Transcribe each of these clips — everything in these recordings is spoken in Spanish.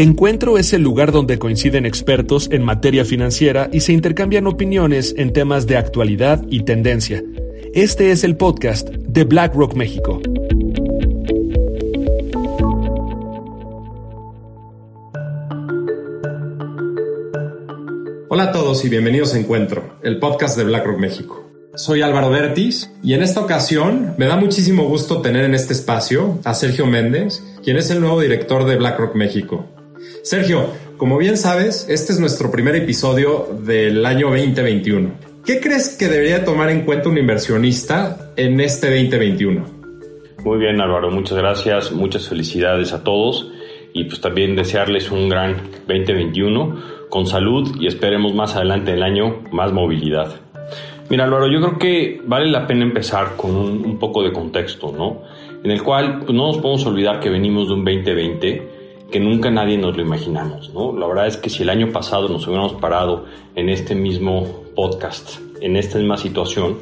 Encuentro es el lugar donde coinciden expertos en materia financiera y se intercambian opiniones en temas de actualidad y tendencia. Este es el podcast de BlackRock México. Hola a todos y bienvenidos a Encuentro, el podcast de BlackRock México. Soy Álvaro Bertis y en esta ocasión me da muchísimo gusto tener en este espacio a Sergio Méndez, quien es el nuevo director de BlackRock México. Sergio, como bien sabes, este es nuestro primer episodio del año 2021. ¿Qué crees que debería tomar en cuenta un inversionista en este 2021? Muy bien Álvaro, muchas gracias, muchas felicidades a todos y pues también desearles un gran 2021 con salud y esperemos más adelante del año más movilidad. Mira Álvaro, yo creo que vale la pena empezar con un, poco de contexto, ¿no? En el cual pues, no nos podemos olvidar que venimos de un 2020 que nunca nadie nos lo imaginamos, ¿no? La verdad es que si el año pasado nos hubiéramos parado en este mismo podcast, en esta misma situación,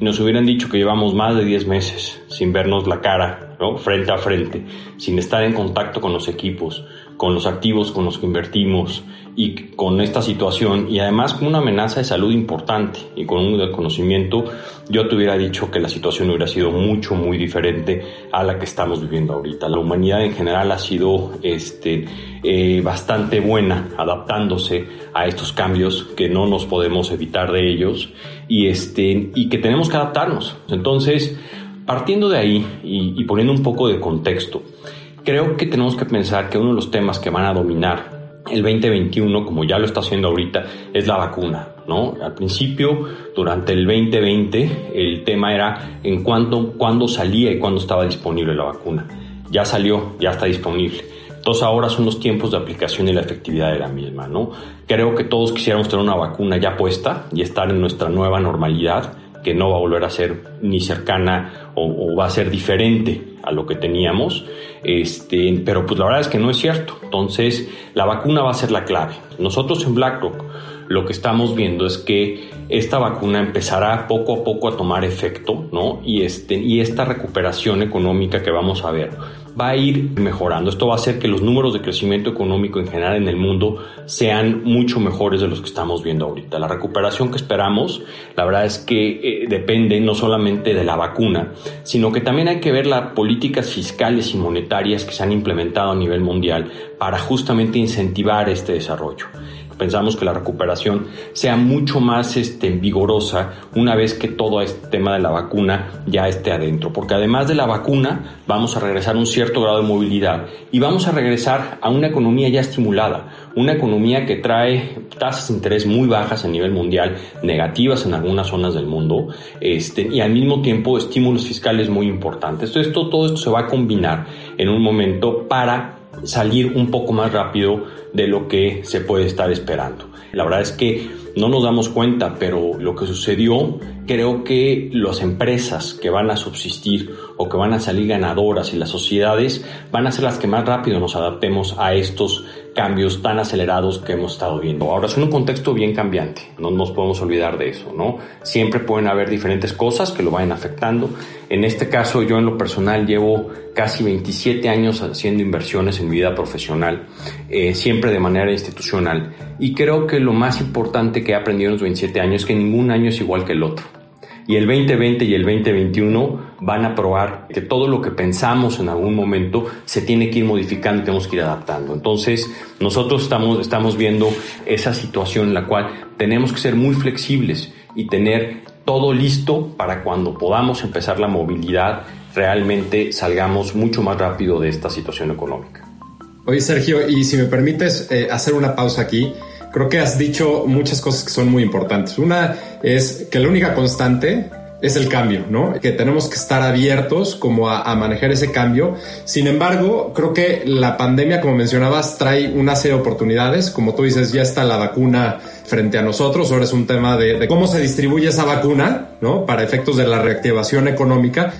y nos hubieran dicho que llevamos más de 10 meses sin vernos la cara, ¿no? Frente a frente, sin estar en contacto con los equipos, con los activos con los que invertimos y con esta situación y además con una amenaza de salud importante y con un desconocimiento, yo te hubiera dicho que la situación hubiera sido mucho, muy diferente a la que estamos viviendo ahorita. La humanidad en general ha sido este, eh, bastante buena adaptándose a estos cambios que no nos podemos evitar de ellos y, este, y que tenemos que adaptarnos. Entonces, partiendo de ahí y, y poniendo un poco de contexto, creo que tenemos que pensar que uno de los temas que van a dominar el 2021, como ya lo está haciendo ahorita, es la vacuna, ¿no? Al principio, durante el 2020, el tema era en cuánto, cuándo salía y cuándo estaba disponible la vacuna. Ya salió, ya está disponible. Entonces ahora son los tiempos de aplicación y la efectividad de la misma, ¿no? Creo que todos quisiéramos tener una vacuna ya puesta y estar en nuestra nueva normalidad, que no va a volver a ser ni cercana o, va a ser diferente a lo que teníamos, este, pero pues la verdad es que no es cierto. Entonces, la vacuna va a ser la clave. Nosotros en BlackRock lo que estamos viendo es que esta vacuna empezará poco a poco a tomar efecto, ¿no? Y, este, y esta recuperación económica que vamos a ver va a ir mejorando. Esto va a hacer que los números de crecimiento económico en general en el mundo sean mucho mejores de los que estamos viendo ahorita. La recuperación que esperamos, la verdad es que eh, depende no solamente de la vacuna, sino que también hay que ver las políticas fiscales y monetarias que se han implementado a nivel mundial para justamente incentivar este desarrollo pensamos que la recuperación sea mucho más este, vigorosa una vez que todo este tema de la vacuna ya esté adentro. Porque además de la vacuna, vamos a regresar a un cierto grado de movilidad y vamos a regresar a una economía ya estimulada, una economía que trae tasas de interés muy bajas a nivel mundial, negativas en algunas zonas del mundo, este, y al mismo tiempo estímulos fiscales muy importantes. Esto, todo esto se va a combinar en un momento para salir un poco más rápido de lo que se puede estar esperando. La verdad es que no nos damos cuenta, pero lo que sucedió, creo que las empresas que van a subsistir o que van a salir ganadoras y las sociedades van a ser las que más rápido nos adaptemos a estos cambios tan acelerados que hemos estado viendo. Ahora es un contexto bien cambiante, no nos podemos olvidar de eso, ¿no? Siempre pueden haber diferentes cosas que lo vayan afectando. En este caso, yo en lo personal llevo casi 27 años haciendo inversiones en mi vida profesional, eh, siempre de manera institucional. Y creo que lo más importante que he aprendido en los 27 años es que ningún año es igual que el otro y el 2020 y el 2021 van a probar que todo lo que pensamos en algún momento se tiene que ir modificando y tenemos que ir adaptando. Entonces, nosotros estamos, estamos viendo esa situación en la cual tenemos que ser muy flexibles y tener todo listo para cuando podamos empezar la movilidad, realmente salgamos mucho más rápido de esta situación económica. Oye, Sergio, y si me permites eh, hacer una pausa aquí, creo que has dicho muchas cosas que son muy importantes. Una es que la única constante es el cambio, ¿no? Que tenemos que estar abiertos como a, manejar ese cambio. Sin embargo, creo que la pandemia, como mencionabas, trae una serie de oportunidades. Como tú dices, ya está la vacuna frente a nosotros. Ahora es un tema de, de cómo se distribuye esa vacuna, ¿no? Para efectos de la reactivación económica.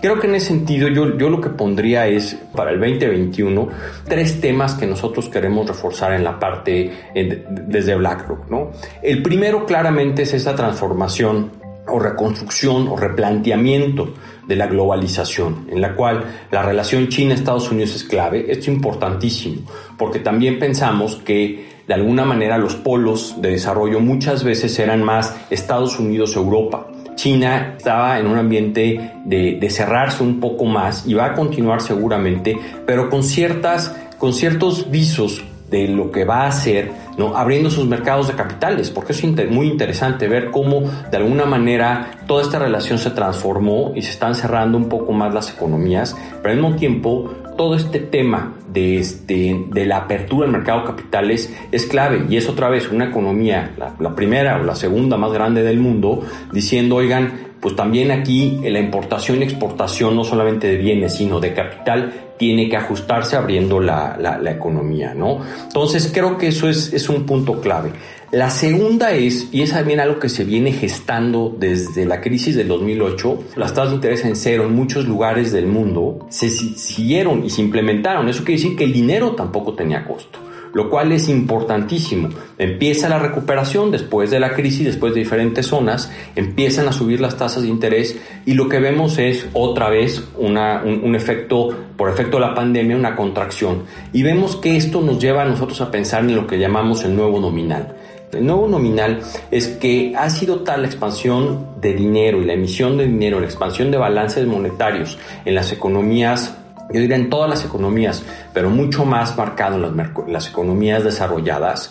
Creo que en ese sentido yo, yo lo que pondría es para el 2021 tres temas que nosotros queremos reforzar en la parte desde BlackRock. ¿no? El primero claramente es esa transformación o reconstrucción o replanteamiento de la globalización, en la cual la relación China-Estados Unidos es clave. Esto es importantísimo, porque también pensamos que de alguna manera los polos de desarrollo muchas veces eran más Estados Unidos-Europa. China estaba en un ambiente de, cerrarse un poco más y va a continuar seguramente, pero con ciertas, con ciertos visos de lo que va a hacer, ¿no? abriendo sus mercados de capitales, porque es muy interesante ver cómo de alguna manera toda esta relación se transformó y se están cerrando un poco más las economías, pero al mismo tiempo todo este tema de, este, de la apertura del mercado de capitales es clave y es otra vez una economía, la, la primera o la segunda más grande del mundo, diciendo, oigan, pues también aquí la importación y exportación no solamente de bienes, sino de capital, tiene que ajustarse abriendo la, la, economía, ¿no? Entonces creo que eso es, es un punto clave. La segunda es, y es también algo que se viene gestando desde la crisis del 2008, las tasas de interés en cero en muchos lugares del mundo se siguieron y se implementaron. Eso quiere decir que el dinero tampoco tenía costo lo cual es importantísimo. Empieza la recuperación después de la crisis, después de diferentes zonas, empiezan a subir las tasas de interés y lo que vemos es otra vez un, efecto, por efecto de la pandemia, una contracción. Y vemos que esto nos lleva a nosotros a pensar en lo que llamamos el nuevo nominal. El nuevo nominal es que ha sido tal la expansión de dinero y la emisión de dinero, la expansión de balances monetarios en las economías yo diría en todas las economías, pero mucho más marcado en las, economías desarrolladas,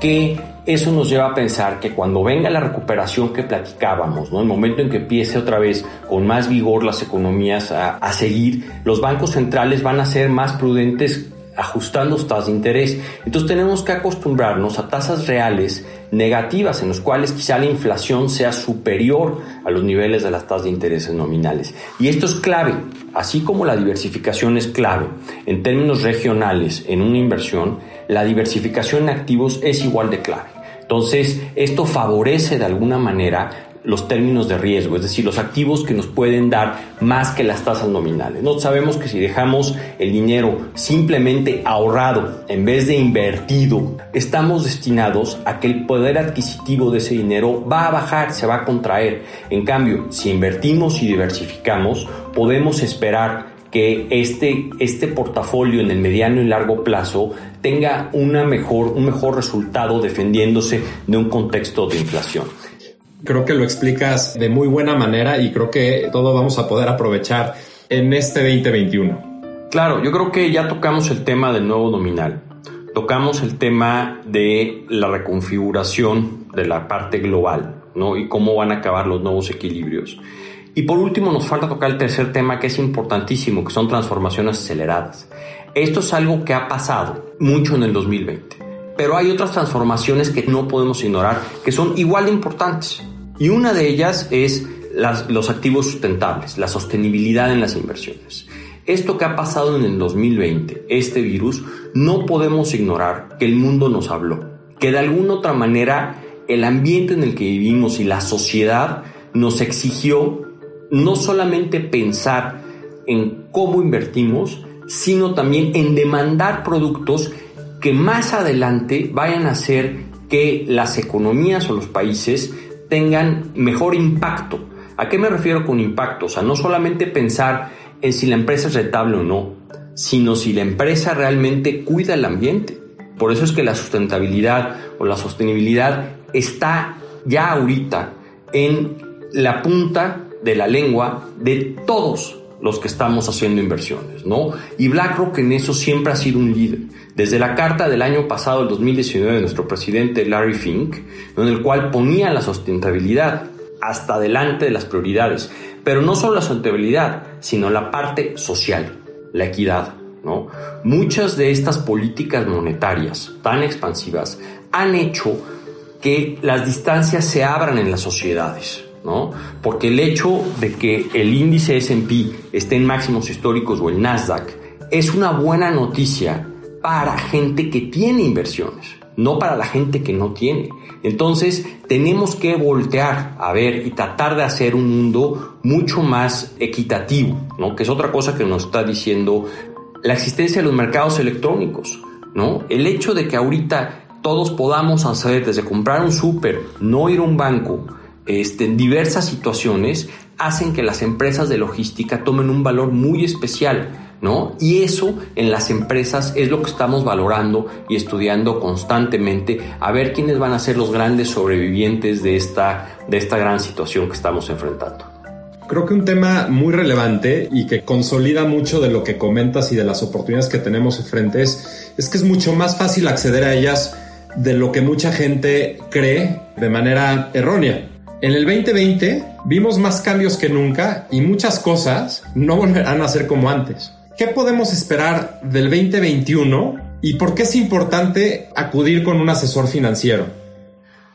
que eso nos lleva a pensar que cuando venga la recuperación que platicábamos, ¿no? el momento en que empiece otra vez con más vigor las economías a, a seguir, los bancos centrales van a ser más prudentes ajustando tasas de interés. Entonces tenemos que acostumbrarnos a tasas reales negativas en los cuales quizá la inflación sea superior a los niveles de las tasas de interés nominales. Y esto es clave, así como la diversificación es clave en términos regionales en una inversión, la diversificación en activos es igual de clave. Entonces, esto favorece de alguna manera los términos de riesgo, es decir, los activos que nos pueden dar más que las tasas nominales. No sabemos que si dejamos el dinero simplemente ahorrado en vez de invertido, estamos destinados a que el poder adquisitivo de ese dinero va a bajar, se va a contraer. En cambio, si invertimos y diversificamos, podemos esperar que este, este portafolio en el mediano y largo plazo tenga una mejor, un mejor resultado defendiéndose de un contexto de inflación. Creo que lo explicas de muy buena manera y creo que todo vamos a poder aprovechar en este 2021. Claro, yo creo que ya tocamos el tema del nuevo nominal. Tocamos el tema de la reconfiguración de la parte global, ¿no? Y cómo van a acabar los nuevos equilibrios. Y por último nos falta tocar el tercer tema que es importantísimo, que son transformaciones aceleradas. Esto es algo que ha pasado mucho en el 2020, pero hay otras transformaciones que no podemos ignorar, que son igual de importantes. Y una de ellas es los activos sustentables, la sostenibilidad en las inversiones. Esto que ha pasado en el 2020, este virus, no podemos ignorar que el mundo nos habló, que de alguna otra manera el ambiente en el que vivimos y la sociedad nos exigió no solamente pensar en cómo invertimos, sino también en demandar productos que más adelante vayan a hacer que las economías o los países tengan mejor impacto. ¿A qué me refiero con impacto? O sea, no solamente pensar en si la empresa es rentable o no, sino si la empresa realmente cuida el ambiente. Por eso es que la sustentabilidad o la sostenibilidad está ya ahorita en la punta de la lengua de todos los que estamos haciendo inversiones, ¿no? Y BlackRock en eso siempre ha sido un líder. Desde la carta del año pasado, el 2019, de nuestro presidente Larry Fink, en el cual ponía la sustentabilidad hasta delante de las prioridades. Pero no solo la sustentabilidad, sino la parte social, la equidad, ¿no? Muchas de estas políticas monetarias tan expansivas han hecho que las distancias se abran en las sociedades. ¿No? Porque el hecho de que el índice S&P esté en máximos históricos o el Nasdaq es una buena noticia para gente que tiene inversiones, no para la gente que no tiene. Entonces, tenemos que voltear a ver y tratar de hacer un mundo mucho más equitativo, ¿no? Que es otra cosa que nos está diciendo la existencia de los mercados electrónicos, ¿no? El hecho de que ahorita todos podamos hacer desde comprar un súper, no ir a un banco, este, diversas situaciones hacen que las empresas de logística tomen un valor muy especial. ¿No? Y eso en las empresas es lo que estamos valorando y estudiando constantemente a ver quiénes van a ser los grandes sobrevivientes de esta, de esta gran situación que estamos enfrentando. Creo que un tema muy relevante y que consolida mucho de lo que comentas y de las oportunidades que tenemos enfrente es, es que es mucho más fácil acceder a ellas de lo que mucha gente cree de manera errónea. En el 2020 vimos más cambios que nunca y muchas cosas no volverán a ser como antes. ¿Qué podemos esperar del 2021 y por qué es importante acudir con un asesor financiero?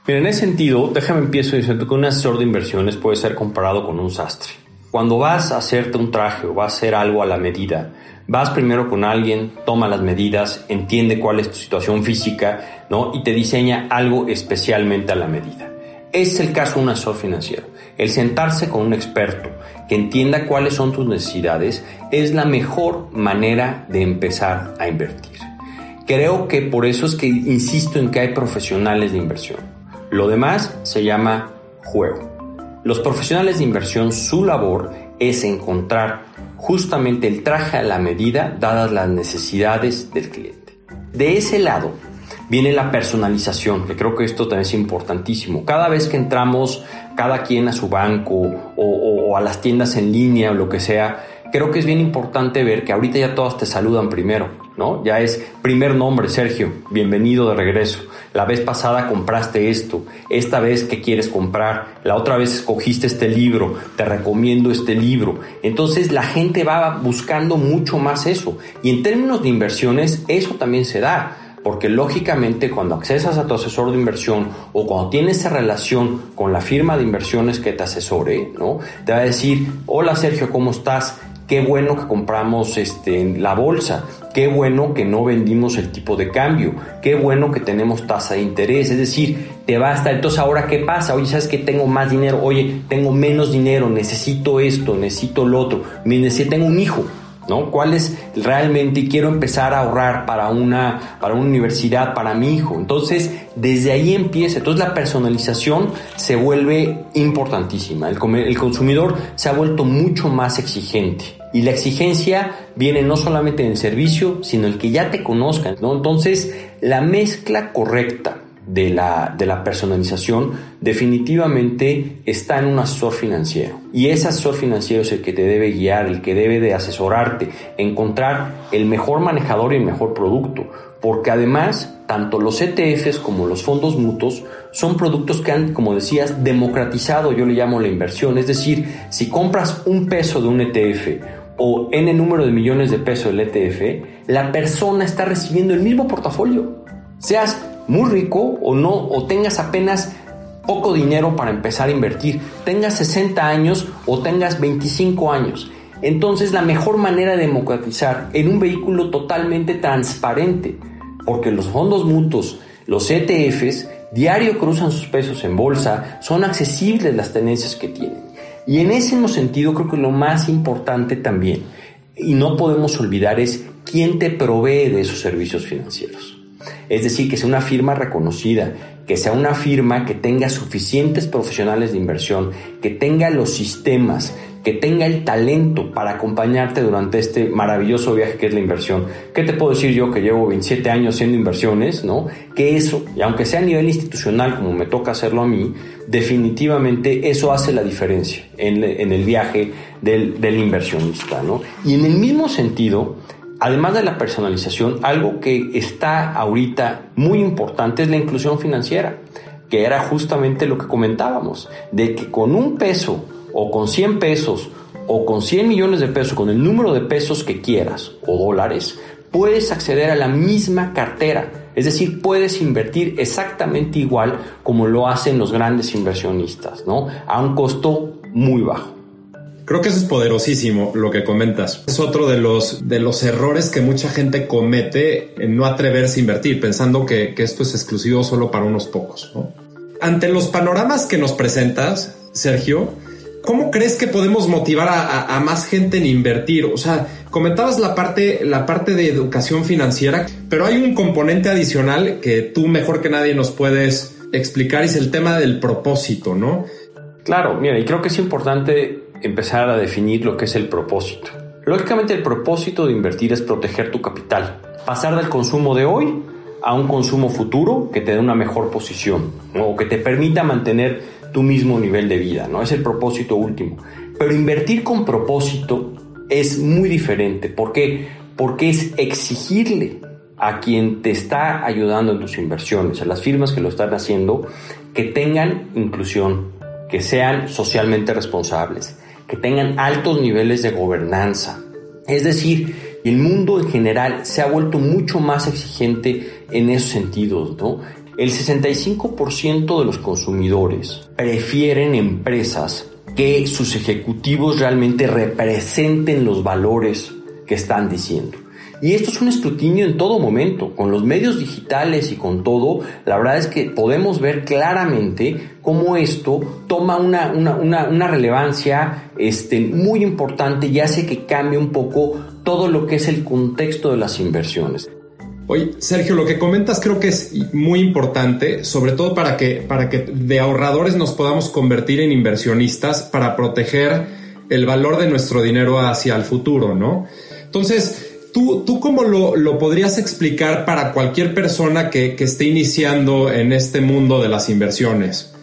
Mira, en ese sentido, déjame empiezo diciendo que un asesor de inversiones puede ser comparado con un sastre. Cuando vas a hacerte un traje o vas a hacer algo a la medida, vas primero con alguien, toma las medidas, entiende cuál es tu situación física, ¿no? Y te diseña algo especialmente a la medida. Es el caso de un asesor financiero. El sentarse con un experto que entienda cuáles son tus necesidades es la mejor manera de empezar a invertir. Creo que por eso es que insisto en que hay profesionales de inversión. Lo demás se llama juego. Los profesionales de inversión, su labor es encontrar justamente el traje a la medida dadas las necesidades del cliente. De ese lado, viene la personalización, que creo que esto también es importantísimo. Cada vez que entramos, cada quien a su banco o, a las tiendas en línea o lo que sea, creo que es bien importante ver que ahorita ya todas te saludan primero, ¿no? Ya es primer nombre, Sergio, bienvenido de regreso. La vez pasada compraste esto, esta vez que quieres comprar, la otra vez escogiste este libro, te recomiendo este libro. Entonces la gente va buscando mucho más eso. Y en términos de inversiones, eso también se da porque lógicamente cuando accesas a tu asesor de inversión o cuando tienes esa relación con la firma de inversiones que te asesore, ¿no? Te va a decir, hola Sergio, ¿cómo estás? Qué bueno que compramos este, la bolsa, qué bueno que no vendimos el tipo de cambio, qué bueno que tenemos tasa de interés, es decir, te va a estar, entonces ahora qué pasa, oye, sabes que tengo más dinero, oye, tengo menos dinero, necesito esto, necesito lo otro, necesito, un hijo, ¿no? ¿Cuál es realmente quiero empezar a ahorrar para una, para una universidad, para mi hijo? Entonces, desde ahí empieza. Entonces, la personalización se vuelve importantísima. El, el consumidor se ha vuelto mucho más exigente. Y la exigencia viene no solamente en el servicio, sino el que ya te conozcan, ¿no? Entonces, la mezcla correcta de la, de la personalización definitivamente está en un asesor financiero. Y ese asesor financiero es el que te debe guiar, el que debe de asesorarte, encontrar el mejor manejador y el mejor producto. Porque además, tanto los ETFs como los fondos mutuos son productos que han, como decías, democratizado, yo le llamo la inversión. Es decir, si compras un peso de un ETF o el número de millones de pesos del ETF, la persona está recibiendo el mismo portafolio. Seas muy rico o no, o tengas apenas poco dinero para empezar a invertir, tengas 60 años o tengas 25 años. Entonces la mejor manera de democratizar en un vehículo totalmente transparente, porque los fondos mutuos, los ETFs, diario cruzan sus pesos en bolsa, son accesibles las tenencias que tienen. Y en ese sentido creo que lo más importante también, y no podemos olvidar, es quién te provee de esos servicios financieros. Es decir, que sea una firma reconocida, que sea una firma que tenga suficientes profesionales de inversión, que tenga los sistemas, que tenga el talento para acompañarte durante este maravilloso viaje que es la inversión. ¿Qué te puedo decir yo que llevo 27 años haciendo inversiones, ¿no? Que eso, y aunque sea a nivel institucional como me toca hacerlo a mí, definitivamente eso hace la diferencia en, el viaje del, del inversionista, ¿no? Y en el mismo sentido, Además de la personalización, algo que está ahorita muy importante es la inclusión financiera, que era justamente lo que comentábamos, de que con un peso o con 100 pesos o con 100 millones de pesos, con el número de pesos que quieras o dólares, puedes acceder a la misma cartera. Es decir, puedes invertir exactamente igual como lo hacen los grandes inversionistas, ¿no? A un costo muy bajo. Creo que eso es poderosísimo lo que comentas. Es otro de los, de los errores que mucha gente comete en no atreverse a invertir, pensando que, esto es exclusivo solo para unos pocos. Ante los panoramas que nos presentas, Sergio, ¿cómo crees que podemos motivar a, más gente en invertir? O sea, comentabas la parte, la parte de educación financiera, pero hay un componente adicional que tú mejor que nadie nos puedes explicar, y es el tema del propósito, ¿no? Claro, mira, y creo que es importante empezar a definir lo que es el propósito. Lógicamente el propósito de invertir es proteger tu capital, pasar del consumo de hoy a un consumo futuro que te dé una mejor posición o que te permita mantener tu mismo nivel de vida, ¿no? Es el propósito último. Pero invertir con propósito es muy diferente. ¿Por qué? Porque es exigirle a quien te está ayudando en tus inversiones, a las firmas que lo están haciendo, que tengan inclusión, que sean socialmente responsables, que tengan altos niveles de gobernanza. Es decir, el mundo en general se ha vuelto mucho más exigente en esos sentidos, ¿no? El 65% de los consumidores prefieren empresas que sus ejecutivos realmente representen los valores que están diciendo. Y esto es un escrutinio en todo momento, con los medios digitales y con todo, la verdad es que podemos ver claramente cómo esto toma una, una, relevancia este, muy importante y hace que cambie un poco todo lo que es el contexto de las inversiones. Oye, Sergio, lo que comentas creo que es muy importante, sobre todo para que, para que de ahorradores nos podamos convertir en inversionistas para proteger el valor de nuestro dinero hacia el futuro, ¿no? Entonces, ¿Tú, cómo lo, podrías explicar para cualquier persona que, que esté iniciando en este mundo de las inversiones?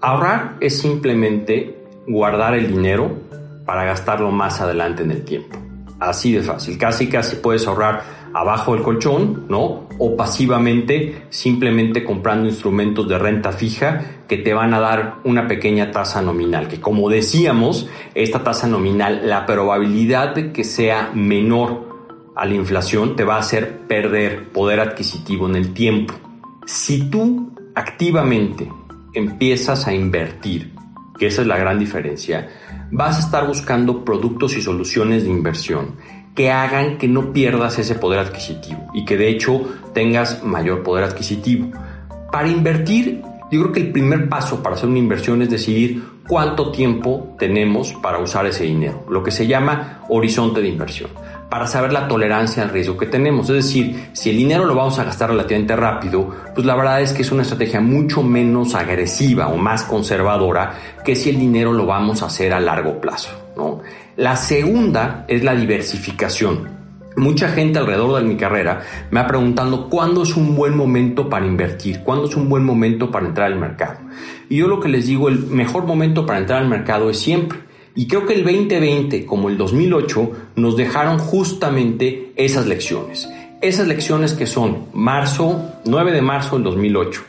Ahorrar es simplemente guardar el dinero para gastarlo más adelante en el tiempo. Así de fácil. Casi casi puedes ahorrar abajo del colchón, ¿no? O pasivamente simplemente comprando instrumentos de renta fija que te van a dar una pequeña tasa nominal, que como decíamos, esta tasa nominal, la probabilidad de que sea menor a la inflación te va a hacer perder poder adquisitivo en el tiempo. Si tú activamente empiezas a invertir, que esa es la gran diferencia, vas a estar buscando productos y soluciones de inversión que hagan que no pierdas ese poder adquisitivo y que de hecho tengas mayor poder adquisitivo. Para invertir, yo creo que el primer paso para hacer una inversión es decidir cuánto tiempo tenemos para usar ese dinero, lo que se llama horizonte de inversión para saber la tolerancia al riesgo que tenemos. Es decir, si el dinero lo vamos a gastar relativamente rápido, pues la verdad es que es una estrategia mucho menos agresiva o más conservadora que si el dinero lo vamos a hacer a largo plazo. ¿no? La segunda es la diversificación. Mucha gente alrededor de mi carrera me ha preguntado cuándo es un buen momento para invertir, cuándo es un buen momento para entrar al mercado. Y yo lo que les digo, el mejor momento para entrar al mercado es siempre y creo que el 2020, como el 2008, nos dejaron justamente esas lecciones. Esas lecciones que son marzo, 9 de marzo del 2008.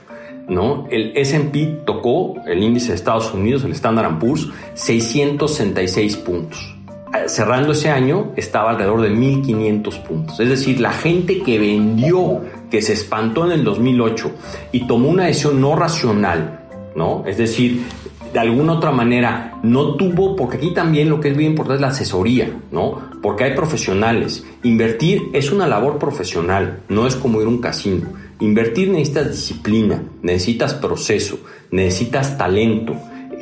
¿no? El S&P tocó el índice de Estados Unidos, el Standard Poor's, 666 puntos. Eh, cerrando ese año estaba alrededor de 1500 puntos. Es decir, la gente que vendió, que se espantó en el 2008 y tomó una decisión no racional, ¿no? Es decir, de alguna otra manera no tuvo, porque aquí también lo que es bien importante es la asesoría, ¿no? Porque hay profesionales. Invertir es una labor profesional, no es como ir a un casino. Invertir necesitas disciplina, necesitas proceso, necesitas talento.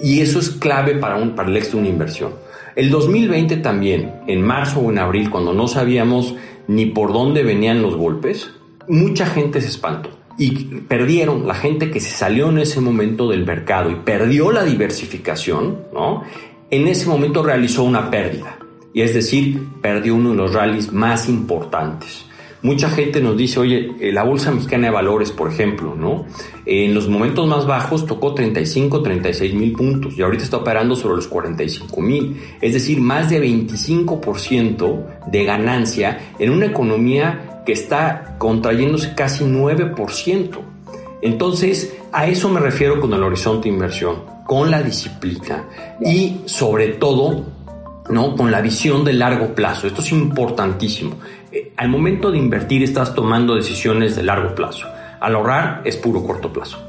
Y eso es clave para, un, para el éxito de una inversión. El 2020 también, en marzo o en abril, cuando no sabíamos ni por dónde venían los golpes, mucha gente se espantó y perdieron la gente que se salió en ese momento del mercado y perdió la diversificación, ¿no? En ese momento realizó una pérdida y es decir, perdió uno de los rallies más importantes. Mucha gente nos dice, oye, eh, la Bolsa Mexicana de Valores, por ejemplo, ¿no? En los momentos más bajos tocó 35, 36 mil puntos y ahorita está operando sobre los 45 mil. Es decir, más de 25% de ganancia en una economía que está contrayéndose casi 9%. Entonces, a eso me refiero con el horizonte de inversión, con la disciplina y sobre todo, ¿no? con la visión de largo plazo. Esto es importantísimo. Eh, al momento de invertir estás tomando decisiones de largo plazo. Al ahorrar es puro corto plazo.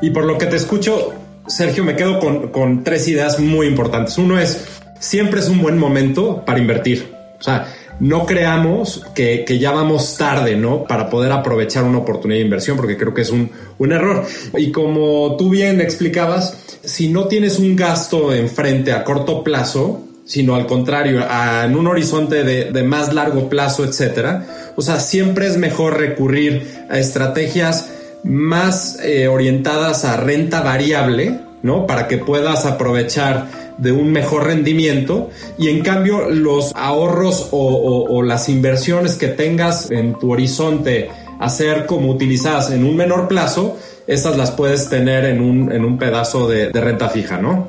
Y por lo que te escucho, Sergio, me quedo con, con tres ideas muy importantes. Uno es, siempre es un buen momento para invertir. O sea, no creamos que, ya vamos tarde, ¿no? Para poder aprovechar una oportunidad de inversión, porque creo que es un, error. Y como tú bien explicabas, si no tienes un gasto enfrente a corto plazo, sino al contrario, en un horizonte de, más largo plazo, etcétera, o sea, siempre es mejor recurrir a estrategias más eh, orientadas a renta variable ¿no? Para que puedas aprovechar de un mejor rendimiento y en cambio los ahorros o, las inversiones que tengas en tu horizonte a ser como utilizadas en un menor plazo, esas las puedes tener en un, en un pedazo de, de renta fija, ¿no?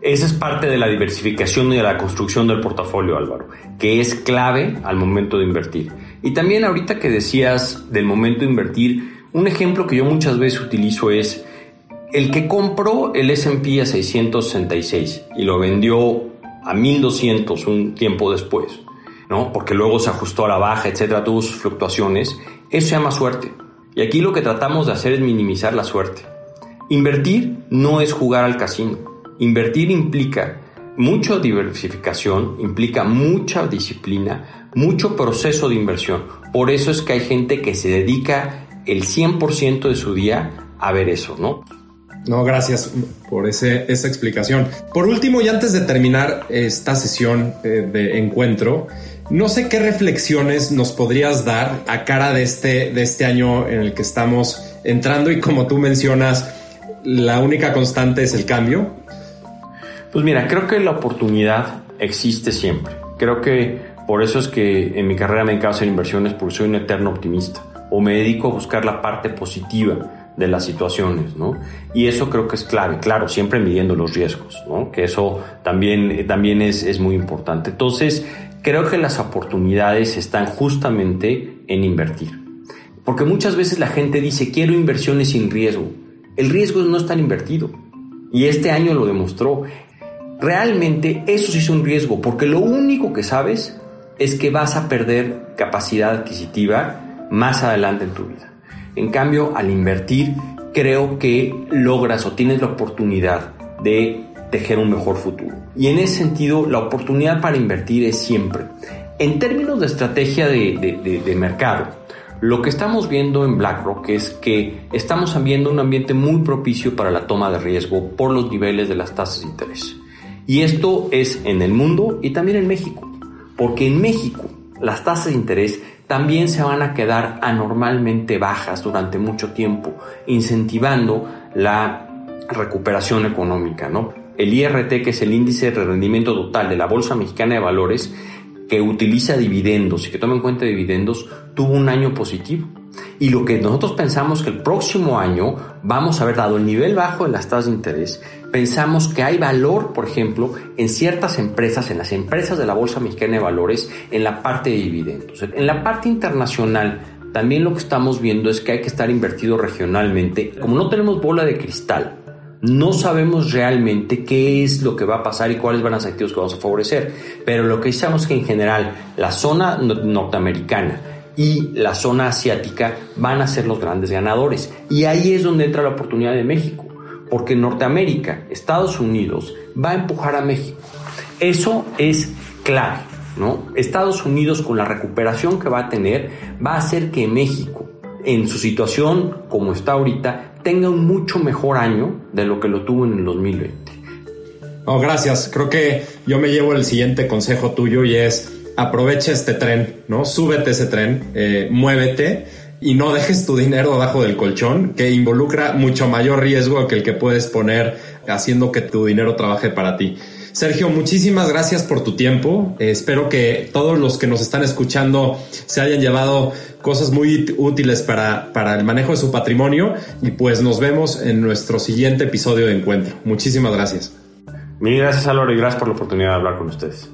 Esa es parte de la diversificación y de la construcción del portafolio, Álvaro, que es clave al momento de invertir. Y también ahorita que decías del momento de invertir, un ejemplo que yo muchas veces utilizo es el que compró el S&P a 666 y lo vendió a 1200 un tiempo después, ¿no? Porque luego se ajustó a la baja, etcétera, tuvo sus fluctuaciones, eso se llama suerte. Y aquí lo que tratamos de hacer es minimizar la suerte. Invertir no es jugar al casino. Invertir implica mucha diversificación, implica mucha disciplina, mucho proceso de inversión. Por eso es que hay gente que se dedica el 100% de su día a ver eso, ¿no? No, gracias por ese, esa explicación. Por último, y antes de terminar esta sesión eh, de encuentro, no sé qué reflexiones nos podrías dar a cara de este, de este año en el que estamos entrando y como tú mencionas, la única constante es el cambio. Pues mira, creo que la oportunidad existe siempre. Creo que por eso es que en mi carrera me encanta hacer inversiones porque soy un eterno optimista o me dedico a buscar la parte positiva de las situaciones, ¿no? Y eso creo que es clave, claro, siempre midiendo los riesgos, ¿no? Que eso también, también es, es muy importante. Entonces, creo que las oportunidades están justamente en invertir. Porque muchas veces la gente dice, quiero inversiones sin riesgo. El riesgo no está invertido. Y este año lo demostró. Realmente eso sí es un riesgo, porque lo único que sabes es que vas a perder capacidad adquisitiva más adelante en tu vida. En cambio, al invertir, creo que logras o tienes la oportunidad de tejer un mejor futuro. Y en ese sentido, la oportunidad para invertir es siempre. En términos de estrategia de, mercado, lo que estamos viendo en BlackRock es que estamos viendo un ambiente muy propicio para la toma de riesgo por los niveles de las tasas de interés. Y esto es en el mundo y también en México, porque en México las tasas de interés también se van a quedar anormalmente bajas durante mucho tiempo, incentivando la recuperación económica, ¿no? El IRT, que es el índice de rendimiento total de la Bolsa Mexicana de Valores, que utiliza dividendos y que toma en cuenta dividendos, tuvo un año positivo. Y lo que nosotros pensamos que el próximo año vamos a haber dado el nivel bajo de las tasas de interés, pensamos que hay valor, por ejemplo, en ciertas empresas, en las empresas de la Bolsa Mexicana de Valores, en la parte de dividendos. En la parte internacional, también lo que estamos viendo es que hay que estar invertido regionalmente. Como no tenemos bola de cristal, no sabemos realmente qué es lo que va a pasar y cuáles van a ser activos que vamos a favorecer. Pero lo que sabemos es que en general la zona norteamericana y la zona asiática van a ser los grandes ganadores. Y ahí es donde entra la oportunidad de México, porque Norteamérica, Estados Unidos, va a empujar a México. Eso es clave, ¿no? Estados Unidos con la recuperación que va a tener va a hacer que México, en su situación como está ahorita, tenga un mucho mejor año de lo que lo tuvo en el 2020. Oh, gracias. Creo que yo me llevo el siguiente consejo tuyo y es aprovecha este tren, ¿no? Súbete ese tren, eh, muévete y no dejes tu dinero debajo del colchón, que involucra mucho mayor riesgo que el que puedes poner haciendo que tu dinero trabaje para ti. Sergio, muchísimas gracias por tu tiempo. Eh, espero que todos los que nos están escuchando se hayan llevado cosas muy útiles para, para el manejo de su patrimonio y pues nos vemos en nuestro siguiente episodio de encuentro. Muchísimas gracias. Mil gracias Álvaro y gracias por la oportunidad de hablar con ustedes.